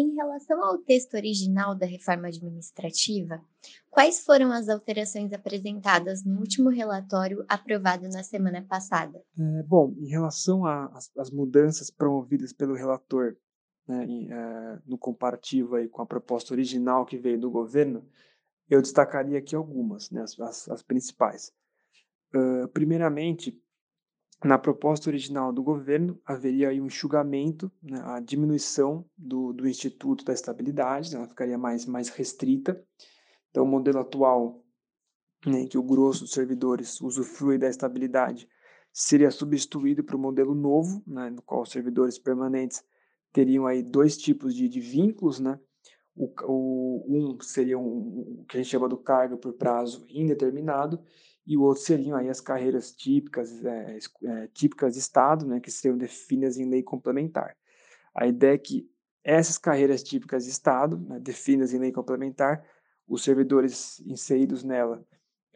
Em relação ao texto original da reforma administrativa, quais foram as alterações apresentadas no último relatório aprovado na semana passada? É, bom, em relação às mudanças promovidas pelo relator, né, em, é, no comparativo aí com a proposta original que veio do governo, eu destacaria aqui algumas, né, as, as, as principais. Uh, primeiramente, na proposta original do governo, haveria aí um enxugamento, né, a diminuição do, do Instituto da Estabilidade, ela ficaria mais, mais restrita. Então, o modelo atual, né, que o grosso dos servidores usufrui da estabilidade, seria substituído por um modelo novo, né, no qual os servidores permanentes teriam aí dois tipos de, de vínculos, né? O, o, um seria um, o que a gente chama do cargo por prazo indeterminado e o outro seriam aí as carreiras típicas, é, é, típicas de Estado, né, que seriam definidas em lei complementar. A ideia é que essas carreiras típicas de Estado, né, definidas em lei complementar, os servidores inseridos nela,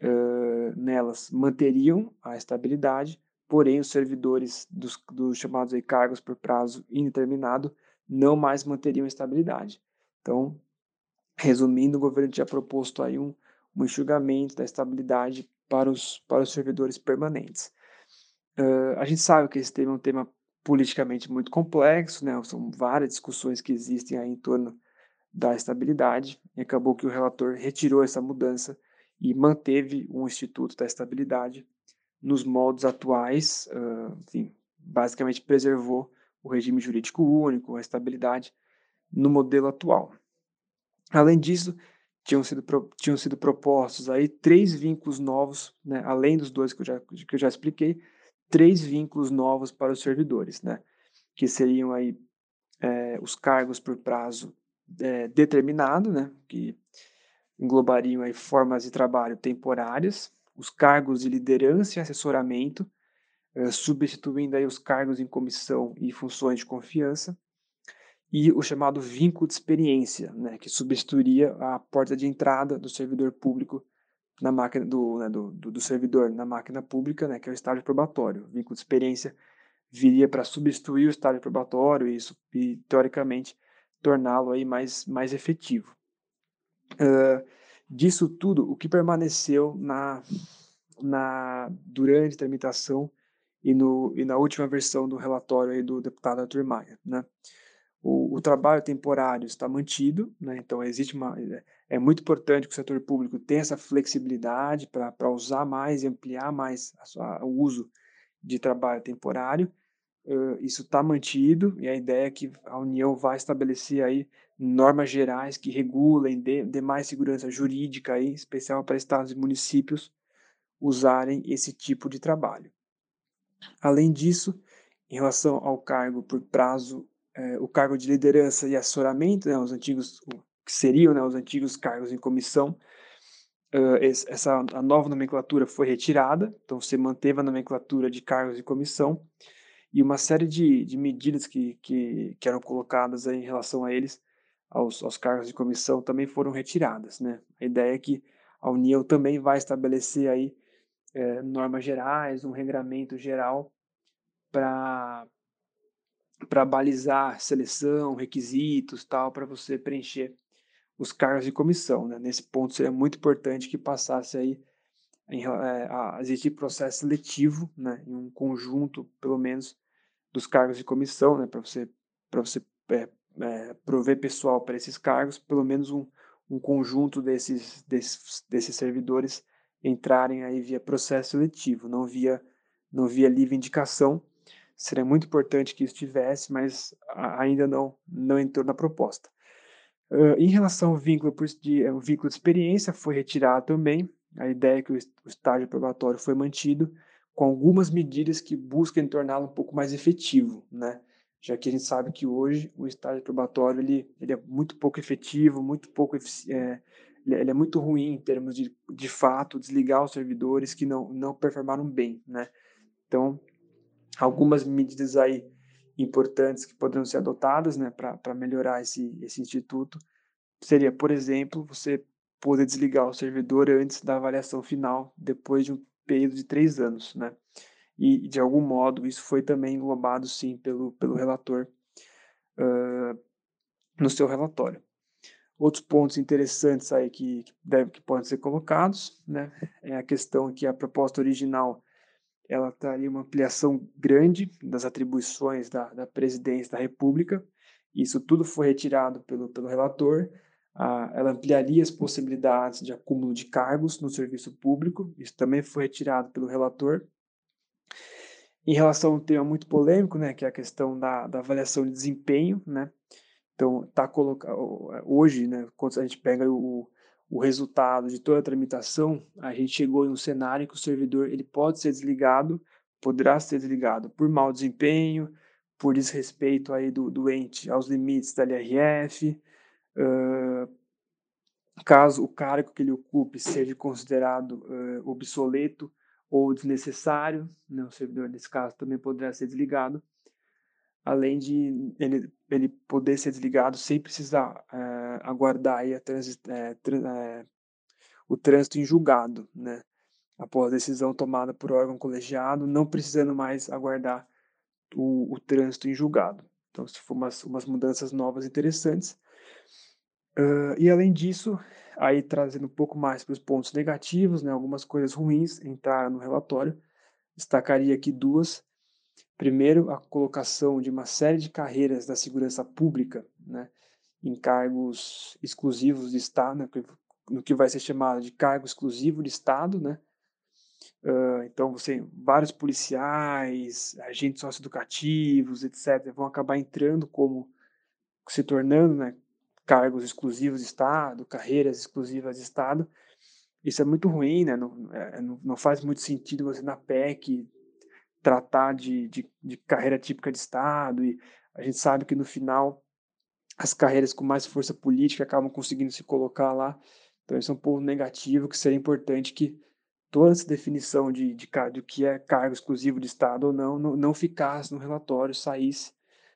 uh, nelas manteriam a estabilidade, porém os servidores dos, dos chamados aí cargos por prazo indeterminado não mais manteriam a estabilidade. Então, resumindo, o governo tinha proposto aí um, um enxugamento da estabilidade para os, para os servidores permanentes. Uh, a gente sabe que esse tema é um tema politicamente muito complexo, né? são várias discussões que existem aí em torno da estabilidade, e acabou que o relator retirou essa mudança e manteve o Instituto da Estabilidade nos moldes atuais, uh, enfim, basicamente preservou o regime jurídico único, a estabilidade no modelo atual. Além disso, tinham sido, tinham sido propostos aí três vínculos novos, né, além dos dois que eu, já, que eu já expliquei, três vínculos novos para os servidores, né, que seriam aí é, os cargos por prazo é, determinado, né, que englobariam aí formas de trabalho temporárias, os cargos de liderança e assessoramento, é, substituindo aí os cargos em comissão e funções de confiança, e o chamado vínculo de experiência, né, que substituiria a porta de entrada do servidor público na máquina do, né, do, do, do, servidor na máquina pública, né, que é o estágio probatório. O vínculo de experiência viria para substituir o estágio probatório e, e teoricamente torná-lo aí mais, mais efetivo. Uh, disso tudo, o que permaneceu na, na durante a tramitação e, no, e na última versão do relatório aí do deputado Arthur Maia, né? O, o, trabalho temporário está mantido, né? então existe uma é, é muito importante que o setor público tenha essa flexibilidade para usar mais e ampliar mais a sua, o uso de trabalho temporário. Uh, isso está mantido e a ideia é que a União vai estabelecer aí normas gerais que regulem, dê mais segurança jurídica, aí, especial para estados e municípios usarem esse tipo de trabalho. Além disso, em relação ao cargo por prazo é, o cargo de liderança e assessoramento, né, os antigos, que seriam né, os antigos cargos em comissão, uh, essa a nova nomenclatura foi retirada, então você manteve a nomenclatura de cargos de comissão e uma série de, de medidas que, que, que eram colocadas em relação a eles, aos, aos cargos de comissão, também foram retiradas. Né? A ideia é que a União também vai estabelecer aí é, normas gerais, um regramento geral para para balizar seleção, requisitos, tal, para você preencher os cargos de comissão. Né? Nesse ponto seria muito importante que passasse aí em, é, a existir processo seletivo, né, em um conjunto, pelo menos, dos cargos de comissão, né, para você para você é, é, prover pessoal para esses cargos, pelo menos um, um conjunto desses, desses desses servidores entrarem aí via processo seletivo, não via não via livre indicação Seria muito importante que isso tivesse, mas ainda não, não entrou na proposta. Uh, em relação ao vínculo, de, o vínculo de experiência, foi retirado também. A ideia é que o, estágio probatório foi mantido, com algumas medidas que buscam torná-lo um pouco mais efetivo, né? já que a gente sabe que hoje o estágio probatório ele, ele é muito pouco efetivo, muito pouco é, ele é muito ruim em termos de, de fato, desligar os servidores que não, não performaram bem, né? Então, algumas medidas aí importantes que poderiam ser adotadas né, para melhorar esse, esse instituto seria, por exemplo, você poder desligar o servidor antes da avaliação final, depois de um período de três anos, né? E, de algum modo, isso foi também englobado, sim, pelo, pelo relator. Uh, no seu relatório. Outros pontos interessantes aí que, que, deve, que podem ser colocados, né, é a questão que a proposta original ela traria uma ampliação grande das atribuições da, da presidência da República. Isso tudo foi retirado pelo, pelo relator. Ah, ela ampliaria as possibilidades de acúmulo de cargos no serviço público. Isso também foi retirado pelo relator. Em relação a um tema muito polêmico, né, que é a questão da, da avaliação de desempenho, né, então tá colocado hoje, né, quando a gente pega o, o resultado de toda a tramitação, a gente chegou em um cenário em que o servidor ele pode ser desligado, poderá ser desligado por mau desempenho, por desrespeito aí do doente aos limites da LRF, uh, caso o cargo que ele ocupe seja considerado uh, obsoleto ou desnecessário, né, o servidor nesse caso também poderá ser desligado, além de ele, ele poder ser desligado sem precisar é, aguardar aí é, é, o trânsito em julgado, né, após a decisão tomada por órgão colegiado, não precisando mais aguardar o, o trânsito em julgado. Então, isso foram umas, umas mudanças novas interessantes. Uh, e além disso, aí trazendo um pouco mais para os pontos negativos, né, algumas coisas ruins entraram no relatório. Destacaria aqui duas. Primeiro, a colocação de uma série de carreiras da segurança pública, né, em cargos exclusivos de Estado, né, no que vai ser chamado de cargo exclusivo de Estado, né. Uh, então, você, vários policiais, agentes socioeducativos, etc., vão acabar entrando como, se tornando, né, cargos exclusivos de Estado, carreiras exclusivas de Estado. Isso é muito ruim, né? Não, é, não, faz muito sentido você na PEC tratar de, de, de, carreira típica de Estado e a gente sabe que no final as carreiras com mais força política acabam conseguindo se colocar lá. Então isso é um ponto negativo que seria importante que toda essa definição de, de, de, que é cargo exclusivo de Estado ou não, não, não ficasse no relatório, saísse.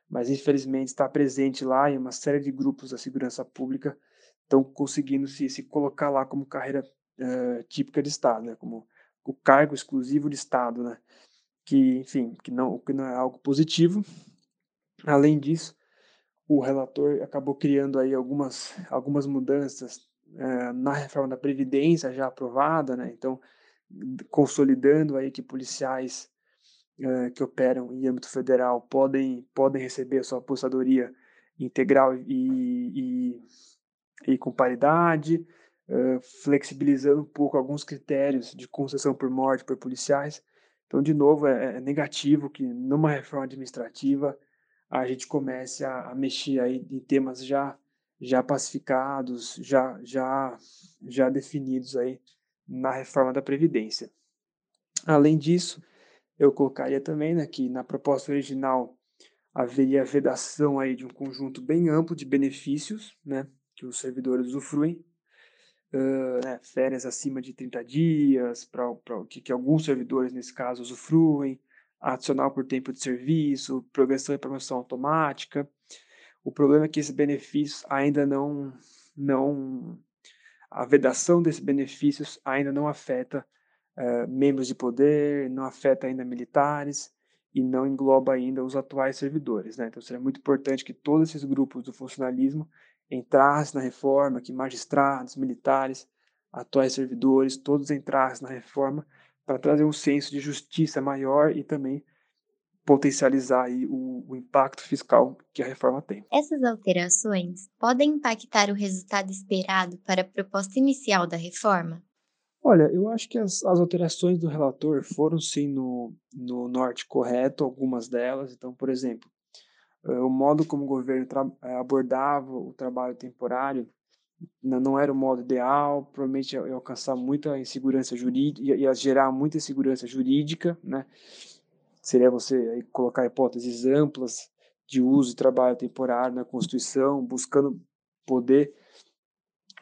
Mas infelizmente está presente lá em uma série de grupos da segurança pública estão conseguindo se, se colocar lá como carreira uh, típica de Estado, né, como o cargo exclusivo de Estado, né, que enfim, que não, que não é algo positivo. Além disso, o relator acabou criando aí algumas, algumas mudanças uh, na reforma da Previdência já aprovada, né, então consolidando aí que policiais uh, que operam em âmbito federal podem, podem receber a sua apostadoria integral e, e, e com paridade, uh, flexibilizando um pouco alguns critérios de concessão por morte por policiais. Então, de novo, é, é negativo que numa reforma administrativa a gente comece a, a mexer aí em temas já já pacificados, já já já definidos aí na reforma da previdência. Além disso, eu colocaria também né, que na proposta original haveria a vedação aí de um conjunto bem amplo de benefícios né, que os servidores usufruem, uh, né, férias acima de 30 dias, para que, que alguns servidores, nesse caso, usufruem, adicional por tempo de serviço, progressão e promoção automática. O problema é que esses benefícios ainda não, não a vedação desses benefícios ainda não afeta uh, membros de poder, não afeta ainda militares e não engloba ainda os atuais servidores. Né? Então seria muito importante que todos esses grupos do funcionalismo entrassem na reforma, que magistrados, militares, atuais servidores, todos entrassem na reforma para trazer um senso de justiça maior e também potencializar aí o, o, impacto fiscal que a reforma tem. Essas alterações podem impactar o resultado esperado para a proposta inicial da reforma? Olha, eu acho que as, as alterações do relator foram sim no, no norte correto, algumas delas. Então, por exemplo, o modo como o governo eh, abordava o trabalho temporário não era o modo ideal, provavelmente ia, alcançar muita insegurança jurídica, ia, gerar muita insegurança jurídica, né? Seria você colocar hipóteses amplas de uso e trabalho temporário na Constituição, buscando poder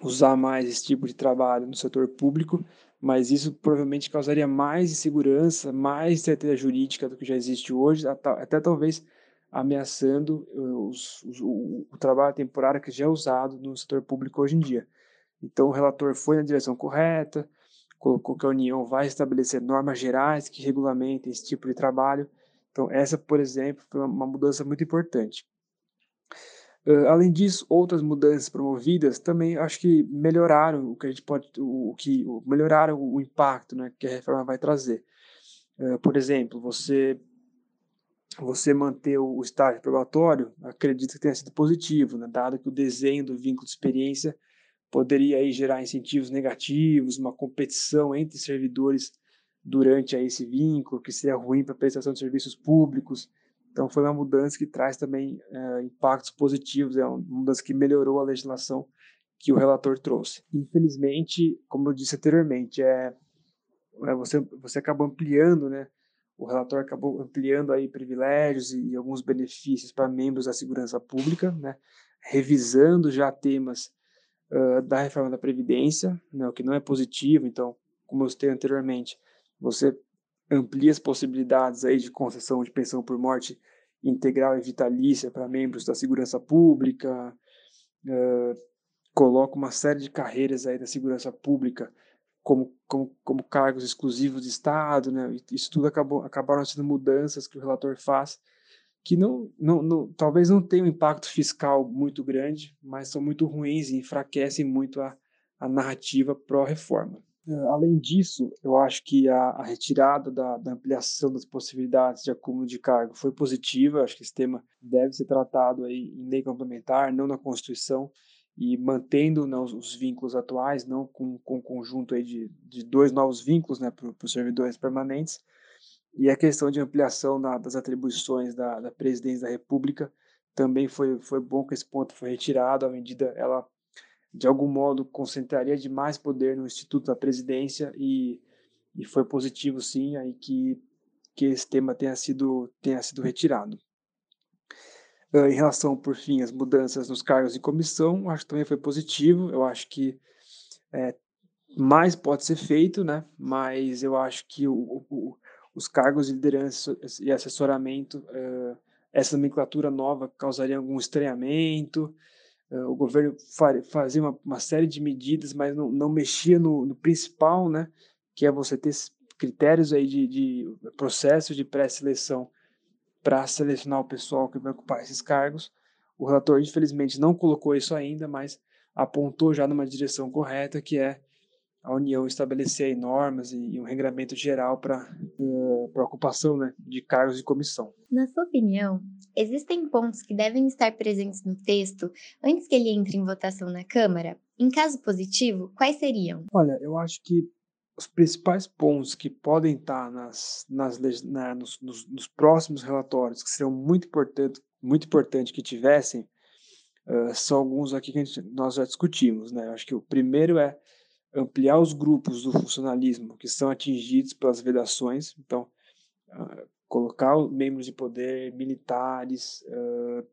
usar mais esse tipo de trabalho no setor público, mas isso provavelmente causaria mais insegurança, mais certeza jurídica do que já existe hoje, até talvez ameaçando eh, os, os, o, o, trabalho temporário que já é usado no setor público hoje em dia. Então, o relator foi na direção correta, colocou que a União vai estabelecer normas gerais que regulamentem esse tipo de trabalho. Então, essa, por exemplo, foi uma mudança muito importante. Uh, além disso, outras mudanças promovidas também acho que melhoraram o que a gente pode, o, o que melhoraram o impacto, né, que a reforma vai trazer. Uh, por exemplo, você você manter o, estágio probatório, acredito que tenha sido positivo, né, dado que o desenho do vínculo de experiência poderia aí gerar incentivos negativos, uma competição entre servidores durante aí esse vínculo, que seria ruim para a prestação de serviços públicos. Então, foi uma mudança que traz também é, impactos positivos, é uma mudança que melhorou a legislação que o relator trouxe. Infelizmente, como eu disse anteriormente, é, é você, você acabou ampliando, né? O relator acabou ampliando aí privilégios e, e alguns benefícios para membros da segurança pública, né? Revisando já temas uh, da reforma da Previdência, né? o que não é positivo. Então, como eu citei anteriormente, você amplia as possibilidades aí de concessão de pensão por morte integral e vitalícia para membros da segurança pública, uh, coloca uma série de carreiras aí da segurança pública como, como, como cargos exclusivos de Estado, né? Isso tudo acabou, acabaram sendo mudanças que o relator faz, que não, não, não, talvez não tenham um impacto fiscal muito grande, mas são muito ruins e enfraquecem muito a, a narrativa pró-reforma. Eh, além disso, eu acho que a, a retirada da, da, ampliação das possibilidades de acúmulo de cargo foi positiva. Acho que esse tema deve ser tratado aí em lei complementar, não na Constituição, e mantendo né, os, os, vínculos atuais, não com, com um conjunto aí de, de dois novos vínculos né, para os servidores permanentes. E a questão de ampliação das atribuições da, da presidência da República também foi, foi bom que esse ponto foi retirado, à medida ela de algum modo concentraria demais poder no Instituto da Presidência e, e foi positivo sim aí que, que esse tema tenha sido, tenha sido retirado. Uh, em relação, por fim, às mudanças nos cargos de comissão, acho que também foi positivo. Eu acho que é, mais pode ser feito, né? mas eu acho que o, o, os cargos de liderança e assessoramento, uh, essa nomenclatura nova causaria algum estranhamento, o governo fazia uma, uma, série de medidas, mas não, não mexia no, no, principal, né, que é você ter critérios aí de, de processo de pré-seleção para selecionar o pessoal que vai ocupar esses cargos. O relator, infelizmente, não colocou isso ainda, mas apontou já numa direção correta, que é a União estabelecer normas e um regramento geral para uh, a ocupação né, de cargos de comissão. Na sua opinião, existem pontos que devem estar presentes no texto antes que ele entre em votação na Câmara? Em caso positivo, quais seriam? Olha, eu acho que os principais pontos que podem estar nas, nas, na, nos, nos, nos, próximos relatórios, que seriam muito importantes muito importante que tivessem, uh, são alguns aqui que gente, nós já discutimos. Né? Eu acho que o primeiro é ampliar os grupos do funcionalismo que são atingidos pelas vedações, então uh, colocar membros de poder, militares uh,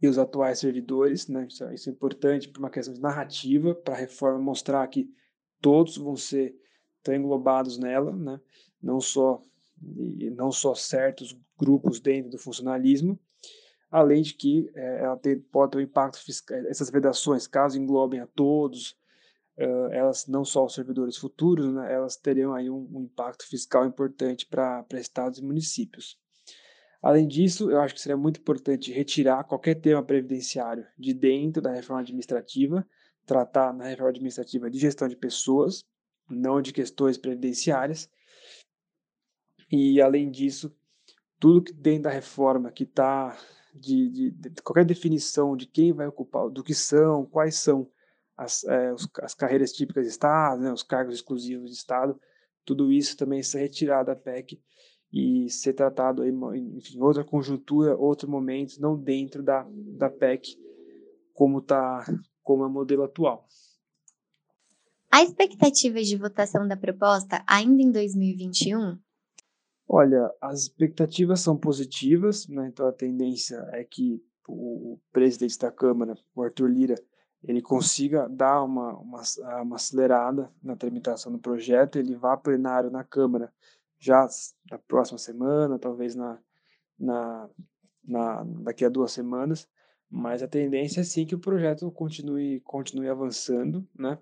e os atuais servidores, né? isso, é, isso é importante para uma questão de narrativa, para a reforma mostrar que todos vão ser englobados nela, né? não só e não só certos grupos dentro do funcionalismo, além de que é, ela tem, pode ter um impacto fiscal, essas vedações, caso englobem a todos, uh, elas não só os servidores futuros, né, elas teriam aí um, um impacto fiscal importante para estados e municípios. Além disso, eu acho que seria muito importante retirar qualquer tema previdenciário de dentro da reforma administrativa, tratar na reforma administrativa de gestão de pessoas, não de questões previdenciárias. E, além disso, tudo que dentro da reforma que está de, de, de, qualquer definição de quem vai ocupar, do que são, quais são as, é, os, as carreiras típicas de Estado, né, os cargos exclusivos de Estado, tudo isso também ser retirado da PEC e ser tratado em enfim, outra conjuntura, outro momento, não dentro da, da PEC, como tá, como é o modelo atual. Há expectativas de votação da proposta ainda em 2021? Olha, as expectativas são positivas, né? então a tendência é que o presidente da Câmara, o Arthur Lira, ele consiga dar uma, uma, uma acelerada na tramitação do projeto, ele vá plenário na Câmara já na próxima semana, talvez na, na, na, daqui a duas semanas, mas a tendência é sim que o projeto continue, continue avançando, né?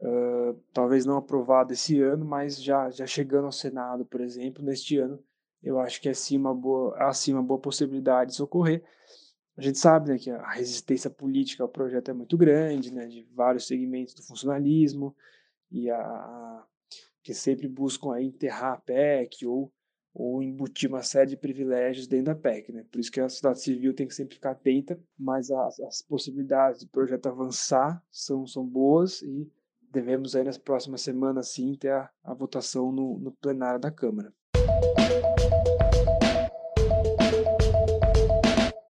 Uh, talvez não aprovado esse ano, mas já, já chegando ao Senado, por exemplo, neste ano, eu acho que é sim uma boa, há sim uma boa possibilidade de ocorrer. a gente sabe né, que a resistência política ao projeto é muito grande, né, de vários segmentos do funcionalismo, e a, a que sempre buscam aí enterrar a PEC ou, ou embutir uma série de privilégios dentro da PEC. Né? Por isso que a sociedade civil tem que sempre ficar atenta, mas as, as possibilidades do projeto avançar são, são boas e devemos aí nas próximas semanas sim ter a, a votação no, no plenário da Câmara.